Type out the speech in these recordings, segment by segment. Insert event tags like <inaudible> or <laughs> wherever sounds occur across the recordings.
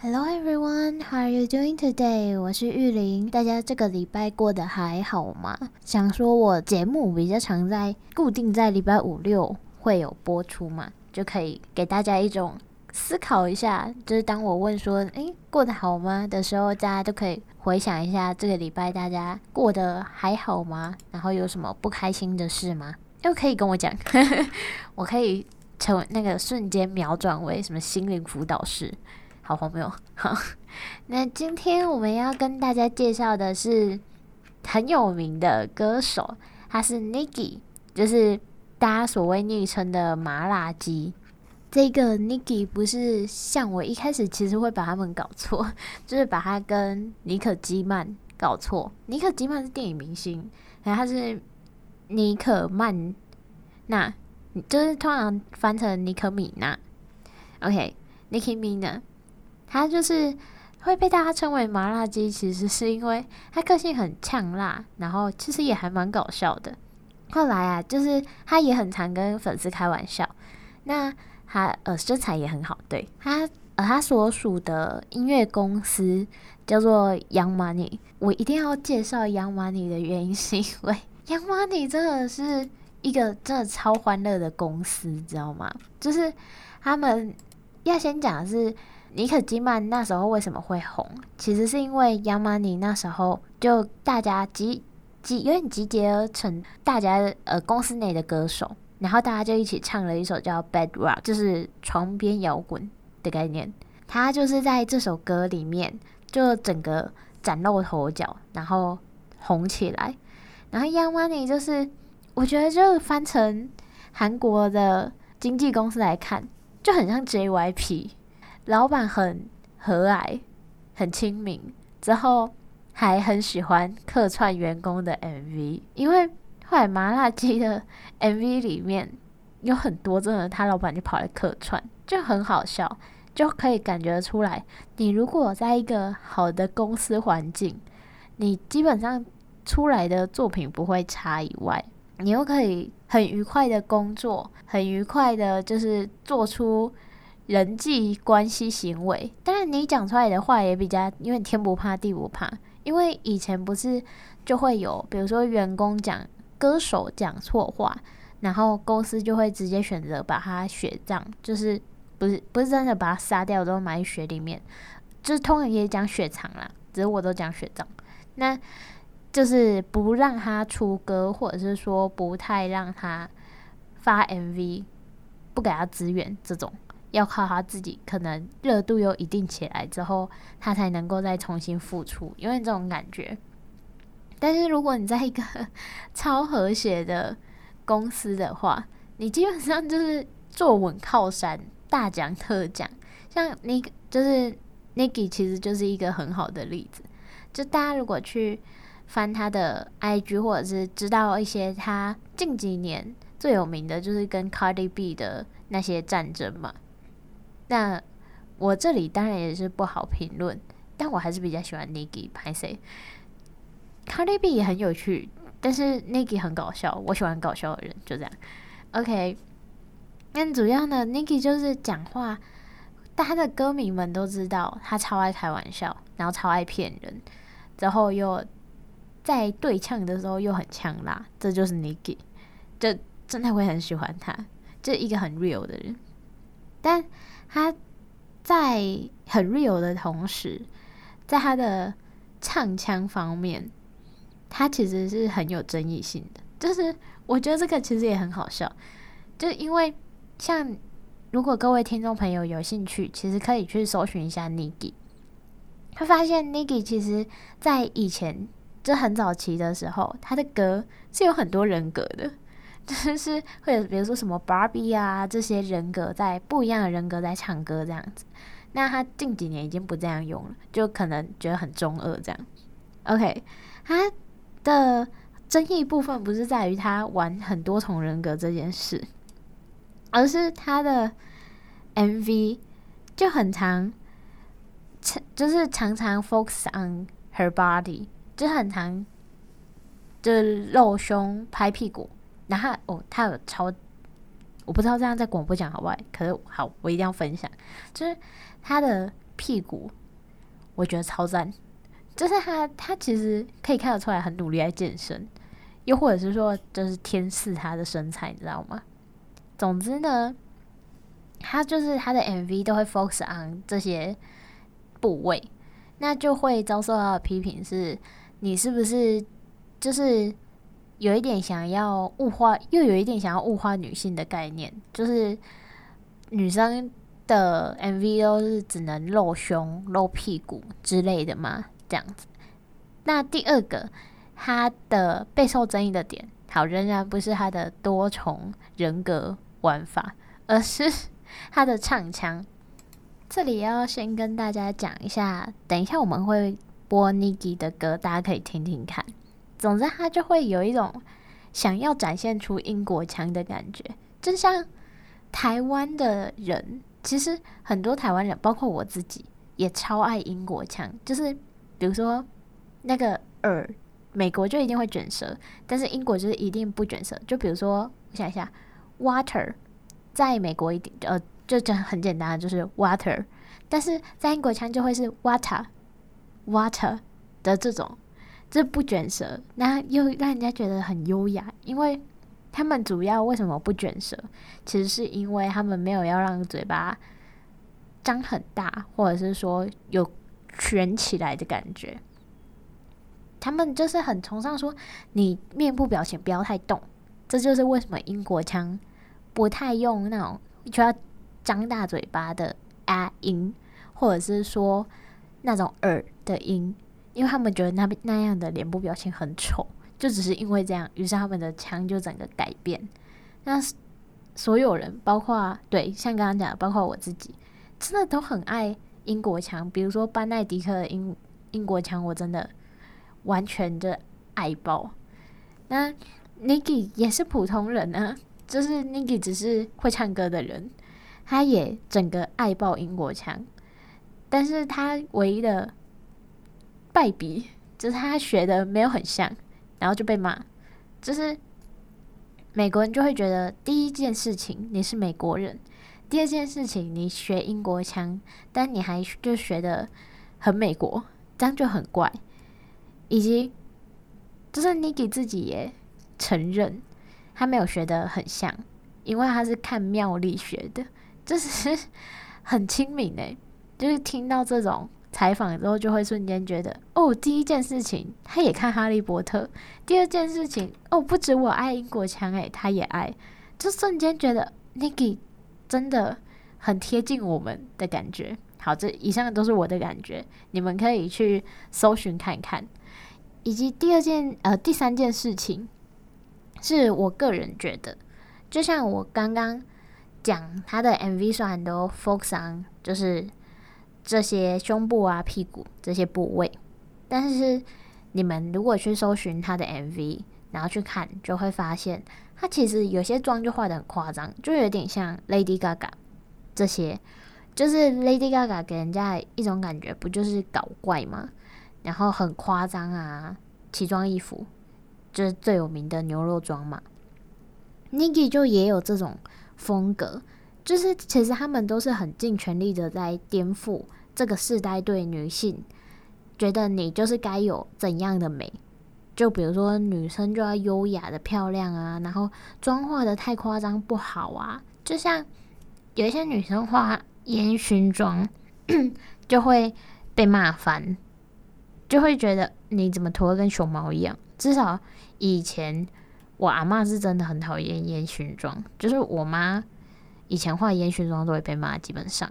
Hello everyone, how are you doing today? 我是玉玲，大家这个礼拜过得还好吗？想说我节目比较常在固定在礼拜五六会有播出嘛，就可以给大家一种思考一下，就是当我问说“诶，过得好吗”的时候，大家都可以回想一下这个礼拜大家过得还好吗？然后有什么不开心的事吗？又可以跟我讲，<laughs> 我可以成为那个瞬间秒转为什么心灵辅导师。好荒谬！<laughs> 好，那今天我们要跟大家介绍的是很有名的歌手，他是 Niki，就是大家所谓昵称的麻辣鸡。这个 Niki 不是像我一开始其实会把他们搞错，<laughs> 就是把他跟妮可基曼搞错。妮可基曼是电影明星，然后他是妮可曼那，就是通常翻成妮可米娜。OK，Nicki Minaj。他就是会被大家称为麻辣鸡，其实是因为他个性很呛辣，然后其实也还蛮搞笑的。后来啊，就是他也很常跟粉丝开玩笑。那他呃身材也很好，对他呃他所属的音乐公司叫做 Young Money。我一定要介绍 Young Money 的原因是因为 <laughs> <laughs> Young Money 真的是一个真的超欢乐的公司，知道吗？就是他们要先讲的是。尼可基曼那时候为什么会红？其实是因为 Young Money 那时候就大家集集有点集结而成，大家呃公司内的歌手，然后大家就一起唱了一首叫《Bed Rock》，就是床边摇滚的概念。他就是在这首歌里面就整个崭露头角，然后红起来。然后 Young Money 就是我觉得就翻成韩国的经纪公司来看，就很像 JYP。老板很和蔼，很亲民，之后还很喜欢客串员工的 MV，因为后来麻辣鸡的 MV 里面有很多真的，他老板就跑来客串，就很好笑，就可以感觉出来，你如果在一个好的公司环境，你基本上出来的作品不会差以外，你又可以很愉快的工作，很愉快的，就是做出。人际关系行为，当然你讲出来的话也比较，因为天不怕地不怕。因为以前不是就会有，比如说员工讲歌手讲错话，然后公司就会直接选择把他雪葬，就是不是不是真的把他杀掉，都埋雪里面，就是通常也讲雪藏啦，只是我都讲雪葬，那就是不让他出歌，或者是说不太让他发 MV，不给他资源这种。要靠他自己，可能热度又一定起来之后，他才能够再重新复出，因为这种感觉。但是如果你在一个 <laughs> 超和谐的公司的话，你基本上就是坐稳靠山，大讲特讲。像那个就是 Niki，其实就是一个很好的例子。就大家如果去翻他的 IG，或者是知道一些他近几年最有名的就是跟 Cardi B 的那些战争嘛。那我这里当然也是不好评论，但我还是比较喜欢 Niki 拍谁，Cardi B 也很有趣，但是 Niki 很搞笑，我喜欢搞笑的人，就这样。OK，那主要呢，Niki 就是讲话，大家的歌迷们都知道他超爱开玩笑，然后超爱骗人，之后又在对呛的时候又很呛辣，这就是 Niki，就真的会很喜欢他，就一个很 real 的人，但。他在很 real 的同时，在他的唱腔方面，他其实是很有争议性的。就是我觉得这个其实也很好笑，就因为像如果各位听众朋友有兴趣，其实可以去搜寻一下 Niki，他发现 Niki 其实在以前就很早期的时候，他的歌是有很多人格的。就 <laughs> 是会有，比如说什么 Barbie 啊，这些人格在不一样的人格在唱歌这样子。那他近几年已经不这样用了，就可能觉得很中二这样。OK，他的争议部分不是在于他玩很多重人格这件事，而是他的 MV 就很常，就是常常 focus on her body，就很常就露胸拍屁股。然后哦，他有超，我不知道这样在广播讲好不好？可是好，我一定要分享，就是他的屁股，我觉得超赞。就是他，他其实可以看得出来很努力在健身，又或者是说，就是天赐他的身材，你知道吗？总之呢，他就是他的 MV 都会 focus on 这些部位，那就会遭受到的批评是，你是不是就是有一点想要物化，又有一点想要物化女性的概念，就是女生的 MV 都是只能露胸、露屁股之类的吗？这样子，那第二个，他的备受争议的点，好，仍然不是他的多重人格玩法，而是他的唱腔。这里要先跟大家讲一下，等一下我们会播 Niki 的歌，大家可以听听看。总之，他就会有一种想要展现出英国腔的感觉，就像台湾的人，其实很多台湾人，包括我自己，也超爱英国腔，就是。比如说，那个耳，美国就一定会卷舌，但是英国就是一定不卷舌。就比如说，我想一下，water，在美国一定呃，就就很简单的，就是 water，但是在英国腔就会是 water，water 的这种，这不卷舌，那又让人家觉得很优雅，因为他们主要为什么不卷舌，其实是因为他们没有要让嘴巴张很大，或者是说有。卷起来的感觉，他们就是很崇尚说你面部表情不要太动，这就是为什么英国腔不太用那种就要张大嘴巴的啊音，或者是说那种耳的音，因为他们觉得那那样的脸部表情很丑，就只是因为这样，于是他们的腔就整个改变。那所有人，包括对像刚刚讲的，包括我自己，真的都很爱。英国腔，比如说班奈迪克的英英国腔，我真的完全的爱爆。那 Niki 也是普通人啊，就是 Niki 只是会唱歌的人，他也整个爱爆英国腔。但是他唯一的败笔就是他学的没有很像，然后就被骂。就是美国人就会觉得第一件事情，你是美国人。第二件事情，你学英国腔，但你还就学得很美国，这样就很怪。以及，就是 Niki 自己也承认，他没有学得很像，因为他是看妙丽学的，就是很亲民诶。就是听到这种采访之后，就会瞬间觉得，哦，第一件事情他也看哈利波特，第二件事情，哦，不止我爱英国腔诶，他也爱，就瞬间觉得 Niki。真的很贴近我们的感觉。好，这以上都是我的感觉，你们可以去搜寻看看。以及第二件，呃，第三件事情，是我个人觉得，就像我刚刚讲，他的 MV 虽然都 focus on 就是这些胸部啊、屁股这些部位，但是你们如果去搜寻他的 MV，然后去看，就会发现。他其实有些妆就画得很夸张，就有点像 Lady Gaga 这些，就是 Lady Gaga 给人家一种感觉，不就是搞怪吗？然后很夸张啊，奇装异服，就是最有名的牛肉妆嘛。Niki 就也有这种风格，就是其实他们都是很尽全力的在颠覆这个世代对女性觉得你就是该有怎样的美。就比如说，女生就要优雅的漂亮啊，然后妆化的太夸张不好啊。就像有一些女生画烟熏妆，就会被骂翻，就会觉得你怎么涂的跟熊猫一样。至少以前我阿嬷是真的很讨厌烟熏妆，就是我妈以前画烟熏妆都会被骂，基本上。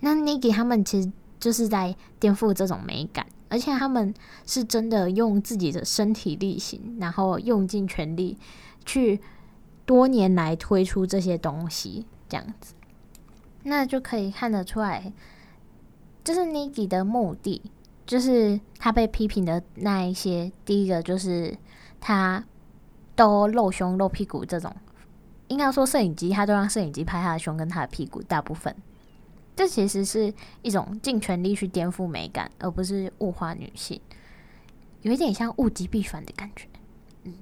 那 Niki 他们其实就是在颠覆这种美感。而且他们是真的用自己的身体力行，然后用尽全力去多年来推出这些东西，这样子，那就可以看得出来，就是 Niki 的目的，就是他被批评的那一些，第一个就是他都露胸露屁股这种，应该说摄影机他都让摄影机拍他的胸跟他的屁股，大部分。这其实是一种尽全力去颠覆美感，而不是物化女性，有一点像物极必反的感觉。嗯，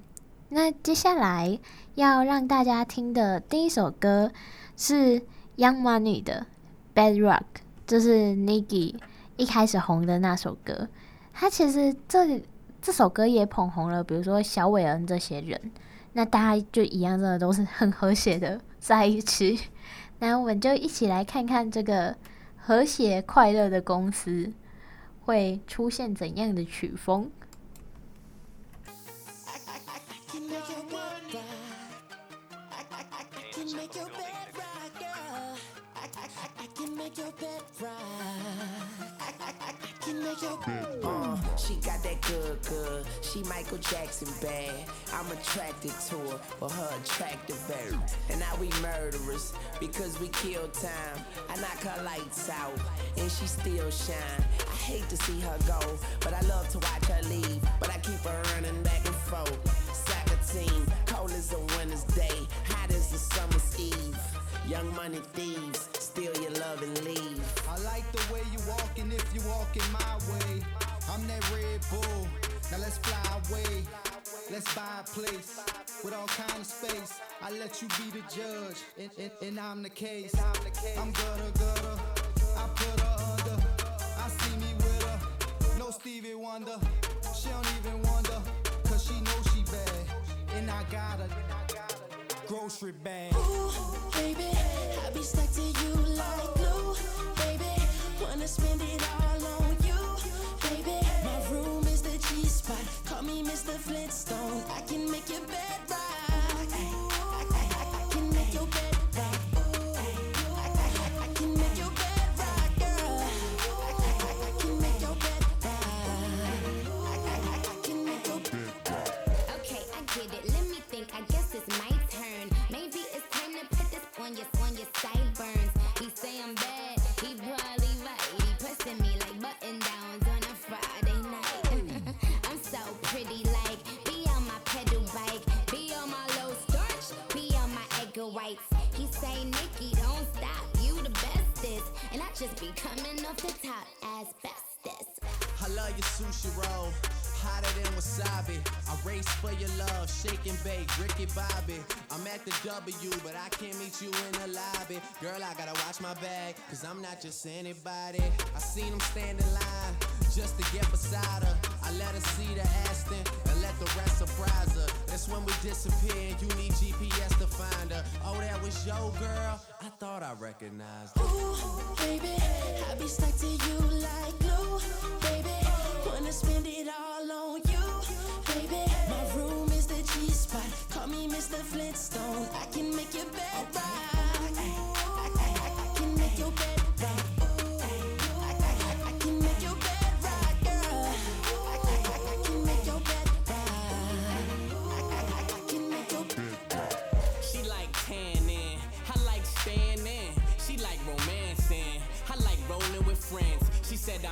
那接下来要让大家听的第一首歌是 Young Money 的《Bedrock》。就是 Nicki 一开始红的那首歌。他其实这这首歌也捧红了，比如说小伟恩这些人。那大家就一样，真的都是很和谐的在一起。那我们就一起来看看这个和谐快乐的公司会出现怎样的曲风。Uh, she got that good, good. She Michael Jackson bad. I'm attracted to her for her attractive air. And now we murderers because we kill time. I knock her lights out and she still shine. I hate to see her go, but I love to watch her leave. But I keep her running back and forth. Soccer team, cold as a winter's day, hot as a summer's eve. Young money thieves, steal your love and leave. I like the way you walking if you walking my way. I'm that Red Bull, now let's fly away. Let's buy a place with all kind of space. I let you be the judge, and, and, and I'm the case. I'm gutter gutter, I put her under. I see me with her, no Stevie Wonder. She don't even wonder, cause she knows she bad. And I got a grocery bag. Ooh, baby, I be stuck to you like glue. Baby, wanna spend it all on you. Baby, my room is the G spot. Call me Mr. Flintstone. I can make your bed be coming off the top as bestest. I love your sushi roll, hotter than wasabi. I race for your love, shake and bake, Ricky Bobby. I'm at the W, but I can't meet you in the lobby. Girl, I gotta watch my bag, cause I'm not just anybody. I seen him stand in line just to get beside her. I let her see the Aston and let the rest surprise her. That's when we disappear, you need GPS to find her. Oh, that was your girl? I thought I recognized her. Ooh, baby, I be stuck to you like glue. Baby, wanna spend it all on you. Baby, my room is the G spot. Call me Mr. Flintstone. I can make your bed rock.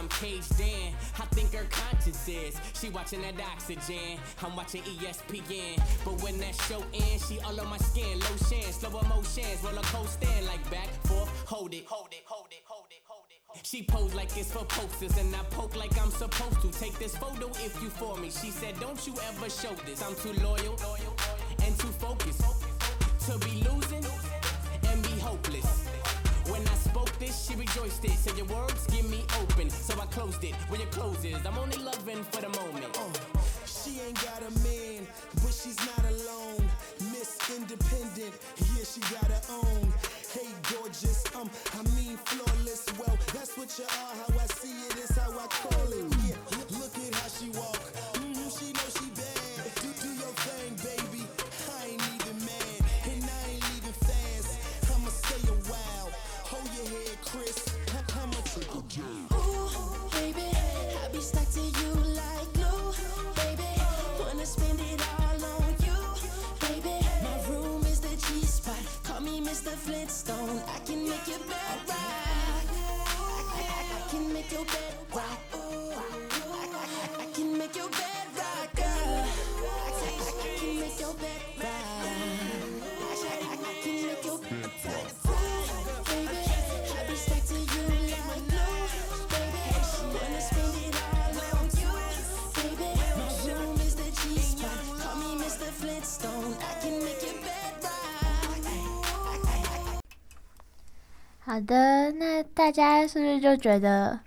I'm caged in, I think her conscience is. She watching that oxygen, I'm watching ESPN. But when that show ends, she all on my skin, lotion, slow emotions, roller coaster, like back, forth, hold it, hold it, hold it, hold it. She pose like it's for posters, and I poke like I'm supposed to. Take this photo if you for me. She said, Don't you ever show this. I'm too loyal and too focused to be this, she rejoiced it. Said your words give me open, so I closed it. Where your close is, I'm only loving for the moment. She ain't got a man, but she's not alone. Miss Independent, yeah, she got her own. Hey, gorgeous, um, I mean flawless. Well, that's what you are. How I see it is how I call it. 好的，那大家是不是就觉得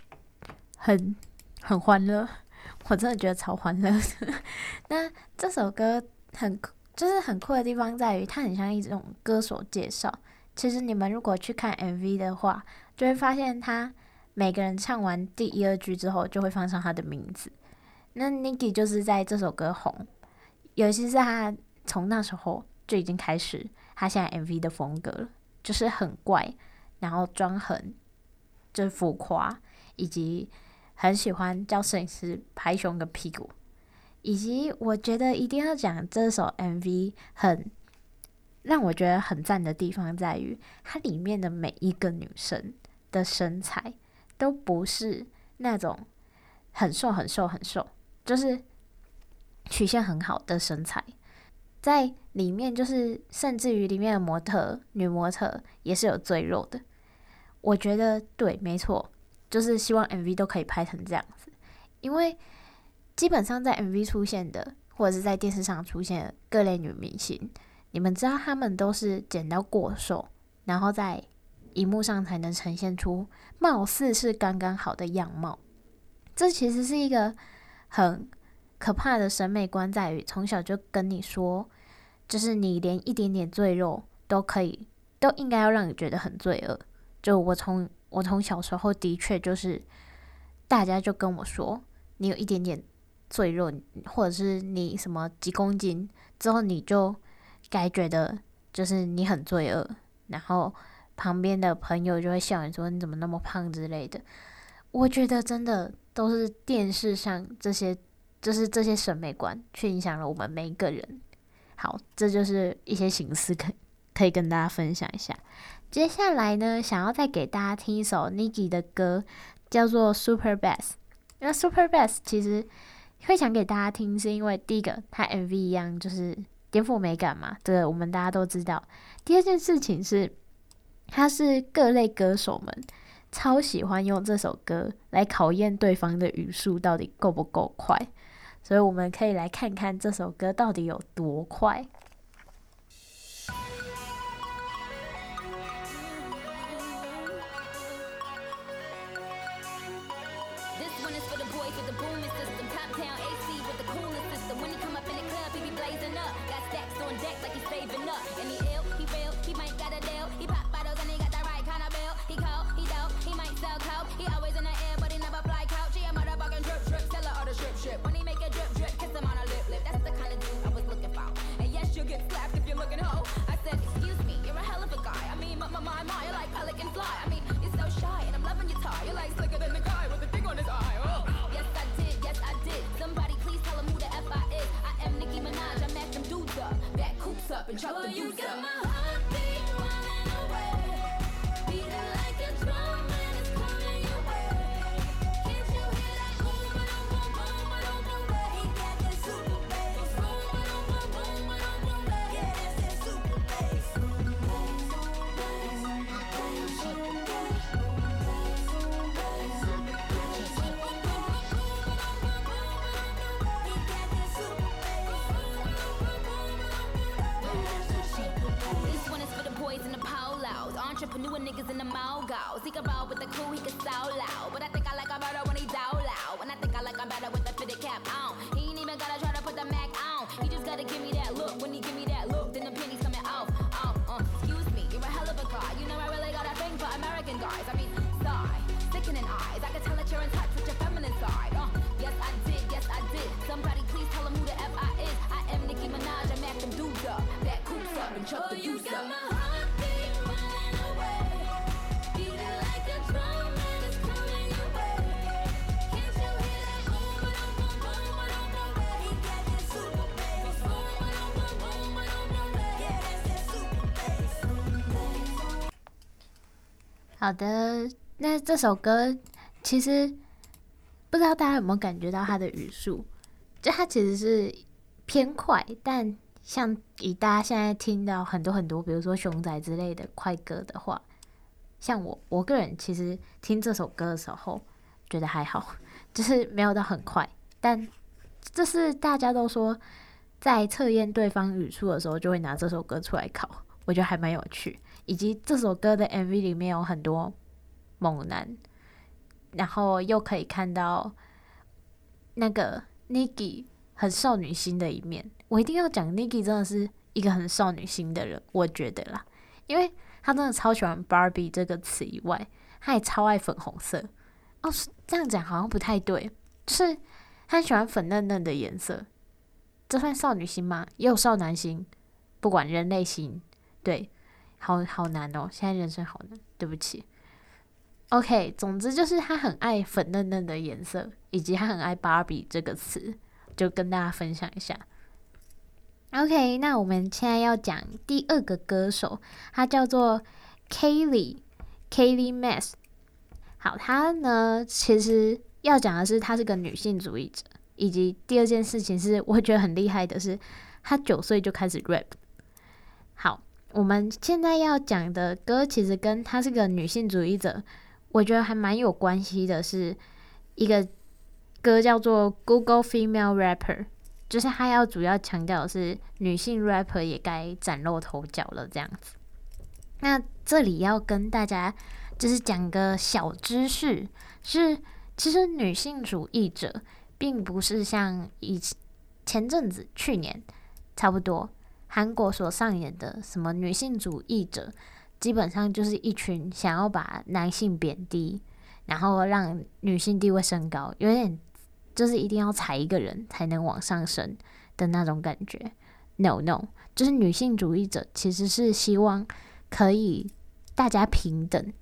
很很欢乐？<laughs> 我真的觉得超欢乐。<laughs> 那这首歌很就是很酷的地方在于，它很像一种歌手介绍。其实你们如果去看 MV 的话，就会发现他每个人唱完第一二句之后，就会放上他的名字。那 Nicki 就是在这首歌红，尤其是他从那时候就已经开始他现在 MV 的风格了，就是很怪。然后装很就是浮夸，以及很喜欢叫摄影师拍胸跟屁股，以及我觉得一定要讲这首 MV 很让我觉得很赞的地方在于，它里面的每一个女生的身材都不是那种很瘦很瘦很瘦，就是曲线很好的身材，在里面就是甚至于里面的模特女模特也是有赘肉的。我觉得对，没错，就是希望 MV 都可以拍成这样子，因为基本上在 MV 出现的，或者是在电视上出现的各类女明星，你们知道她们都是减到过瘦，然后在荧幕上才能呈现出貌似是刚刚好的样貌。这其实是一个很可怕的审美观，在于从小就跟你说，就是你连一点点赘肉都可以，都应该要让你觉得很罪恶。就我从我从小时候的确就是，大家就跟我说，你有一点点赘肉，或者是你什么几公斤之后，你就该觉得就是你很罪恶，然后旁边的朋友就会笑你说你怎么那么胖之类的。我觉得真的都是电视上这些，就是这些审美观，去影响了我们每一个人。好，这就是一些形式可可以跟大家分享一下。接下来呢，想要再给大家听一首 Niki 的歌，叫做 Super Bass。那 Super Bass 其实会想给大家听，是因为第一个，它 MV 一样就是颠覆美感嘛，这个我们大家都知道。第二件事情是，它是各类歌手们超喜欢用这首歌来考验对方的语速到底够不够快，所以我们可以来看看这首歌到底有多快。slapped if you're looking ho. I said, excuse me, you're a hell of a guy. I mean, my, my, my, my, you're like pelican fly. I mean, you're so shy and I'm loving your tie. You're like slicker than the guy with the thing on his eye. Oh. Yes, I did, yes, I did. Somebody please tell him who the F I is. I am Nicki Minaj, I'm match them dudes up. Back coops up and chop well, the dudes up. These entrepreneur niggas in the mall go. Seek a roll with the cool, he can sell loud. But I think I like him better when he out loud. And I think I like him better with the fitted cap on. He ain't even gotta try to put the Mac on. He just gotta give me that look. When he give me that look, then the penny's coming off. Um, um, excuse me, you're a hell of a guy. You know I really got a thing for American guys. I mean, sigh, sickening eyes. I can tell that you're in touch with your feminine side. Uh, yes, I did, yes, I did. Somebody please tell him who the F I is. I am Nicki Minaj, I'm acting dudes up. That coops up and chuck oh, the deuce up. 好的，那这首歌其实不知道大家有没有感觉到它的语速，就它其实是偏快，但像以大家现在听到很多很多，比如说熊仔之类的快歌的话，像我我个人其实听这首歌的时候觉得还好，<laughs> 就是没有到很快，但这是大家都说在测验对方语速的时候就会拿这首歌出来考，我觉得还蛮有趣。以及这首歌的 MV 里面有很多猛男，然后又可以看到那个 Niki 很少女心的一面。我一定要讲 Niki 真的是一个很少女心的人，我觉得啦，因为他真的超喜欢 Barbie 这个词以外，他也超爱粉红色。哦，是这样讲好像不太对，就是他喜欢粉嫩嫩的颜色，这算少女心吗？也有少男心，不管人类心，对，好好难哦，现在人生好难，对不起。OK，总之就是他很爱粉嫩嫩的颜色，以及他很爱芭比这个词，就跟大家分享一下。OK，那我们现在要讲第二个歌手，他叫做 Kaylee Kaylee Mass。好，他呢，其实要讲的是，他是个女性主义者，以及第二件事情是，我觉得很厉害的是，他九岁就开始 rap。我们现在要讲的歌，其实跟他是个女性主义者，我觉得还蛮有关系的，是一个歌叫做《Google Female Rapper》，就是他要主要强调的是女性 rapper 也该崭露头角了，这样子。那这里要跟大家。就是讲个小知识，是其实女性主义者并不是像以前前阵子去年差不多韩国所上演的什么女性主义者，基本上就是一群想要把男性贬低，然后让女性地位升高，有点就是一定要踩一个人才能往上升的那种感觉。No No，就是女性主义者其实是希望可以大家平等。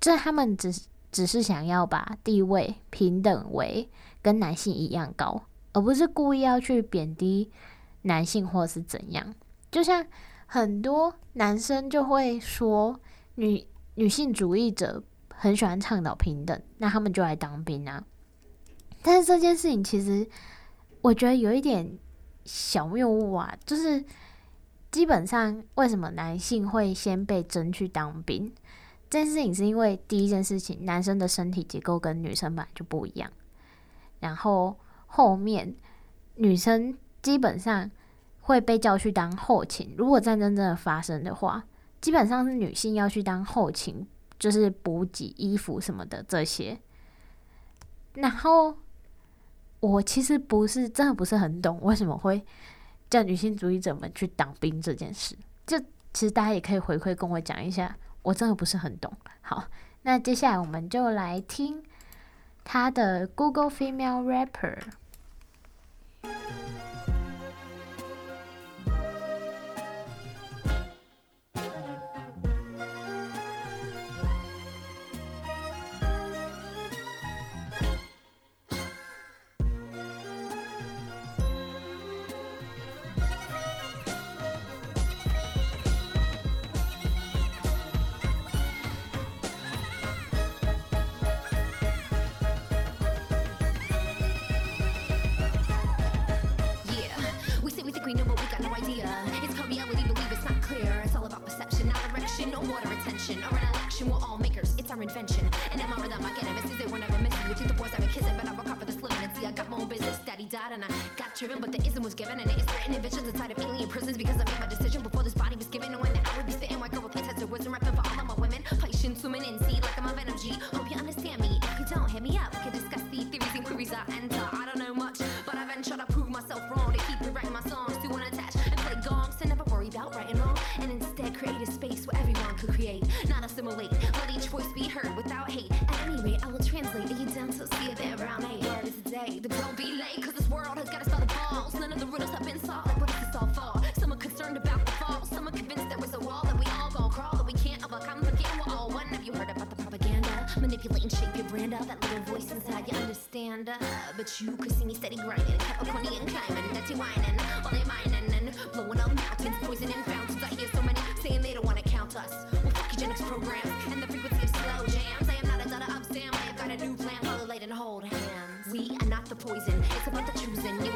这他们只只是想要把地位平等为跟男性一样高，而不是故意要去贬低男性或是怎样。就像很多男生就会说女女性主义者很喜欢倡导平等，那他们就来当兵啊。但是这件事情其实我觉得有一点小谬误啊，就是基本上为什么男性会先被征去当兵？这件事情是因为第一件事情，男生的身体结构跟女生本来就不一样。然后后面女生基本上会被叫去当后勤。如果战争真的发生的话，基本上是女性要去当后勤，就是补给、衣服什么的这些。然后我其实不是真的不是很懂为什么会叫女性主义者们去当兵这件事。就其实大家也可以回馈跟我讲一下。我真的不是很懂。好，那接下来我们就来听他的 Google Female Rapper。and I got driven, but the ism was given and it is written. in bitch, manipulate and shape your brand up. That little voice inside, you understand. Uh, but you could see me steady grinding, Californian climbing, dirty whining, all they mining and blowing up mountains, poisoning fountains. I hear so many saying they don't wanna count us. Well, fuck eugenics program and the frequency of slow jams. I am not a daughter of Sam. I have got a new plan. Follow light and hold hands. We are not the poison. It's about the choosing. You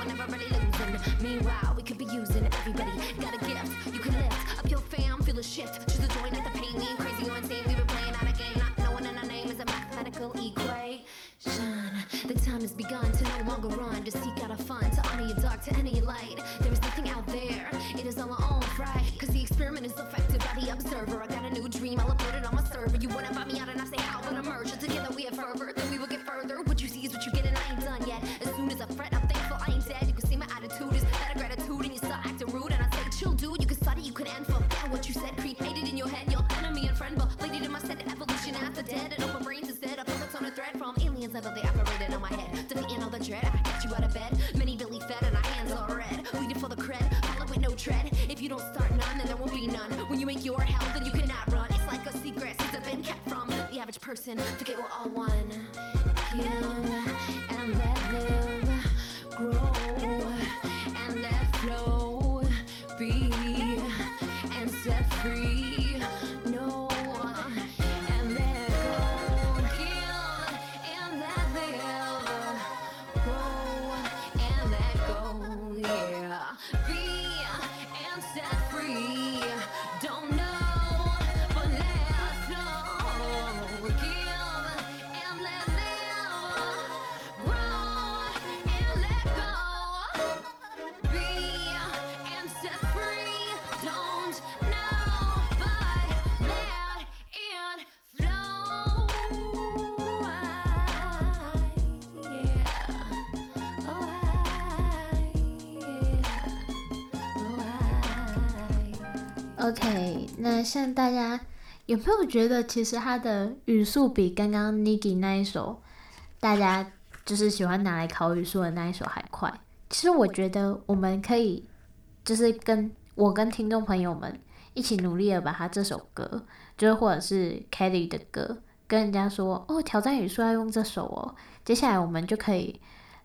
done yet. As soon as I fret, I'm thankful I ain't dead. You can see my attitude is better gratitude, and you start acting rude. And I say, chill, dude. You can study, you can end for yeah, what you said. Created in your head, your enemy and friend, but lady in my set, evolution after dead. And open brains instead of bullets on a thread from aliens ever they operated on my head. Defeating all the dread, I got you out of bed. Many Billy fed, and our hands are red. Waiting for the cred, follow with no tread. If you don't start none, then there won't be none. When you make your hell, then you cannot run. It's like a secret, since it's been kept from the average person. Forget we're all one.，OK，那像大家有没有觉得，其实他的语速比刚刚 Niki 那一首，大家就是喜欢拿来考语速的那一首还快？其实我觉得我们可以，就是跟我跟听众朋友们一起努力的把他这首歌，就是或者是 Kelly 的歌，跟人家说哦，挑战语速要用这首哦。接下来我们就可以，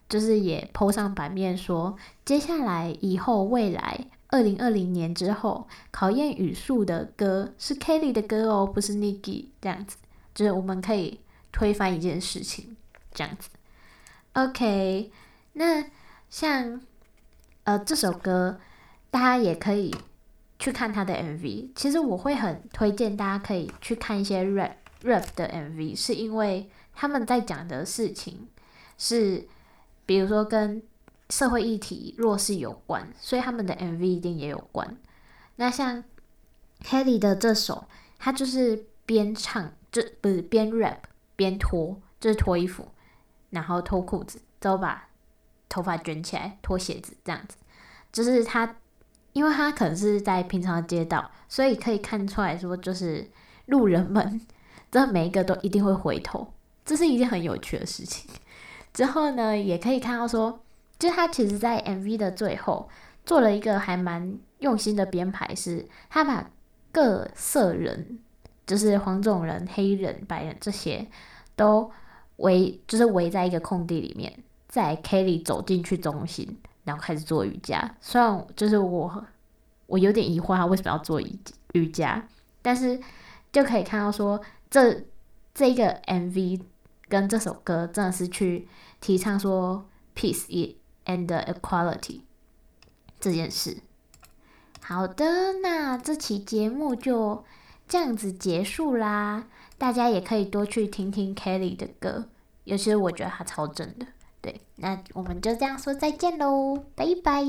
就是也 po 上版面说，接下来以后未来。二零二零年之后，考验语速的歌是 Kelly 的歌哦，不是 Niki 这样子，就是我们可以推翻一件事情，这样子。OK，那像呃这首歌，大家也可以去看他的 MV。其实我会很推荐大家可以去看一些 rap rap 的 MV，是因为他们在讲的事情是，比如说跟。社会议题弱势有关，所以他们的 MV 一定也有关。那像 Kelly 的这首，他就是边唱，就不是边 rap 边脱，就是脱衣服，然后脱裤子，之后把头发卷起来，脱鞋子这样子。就是他，因为他可能是在平常的街道，所以可以看出来说，就是路人们，这每一个都一定会回头，这是一件很有趣的事情。之后呢，也可以看到说。就他其实，在 MV 的最后做了一个还蛮用心的编排，是他把各色人，就是黄种人、黑人、白人这些，都围，就是围在一个空地里面，在 Kelly 走进去中心，然后开始做瑜伽。虽然就是我，我有点疑惑他为什么要做瑜瑜伽，但是就可以看到说，这这个 MV 跟这首歌真的是去提倡说 peace it。And equality 这件事，好的，那这期节目就这样子结束啦。大家也可以多去听听 Kelly 的歌，尤其是我觉得他超正的。对，那我们就这样说再见喽，拜拜。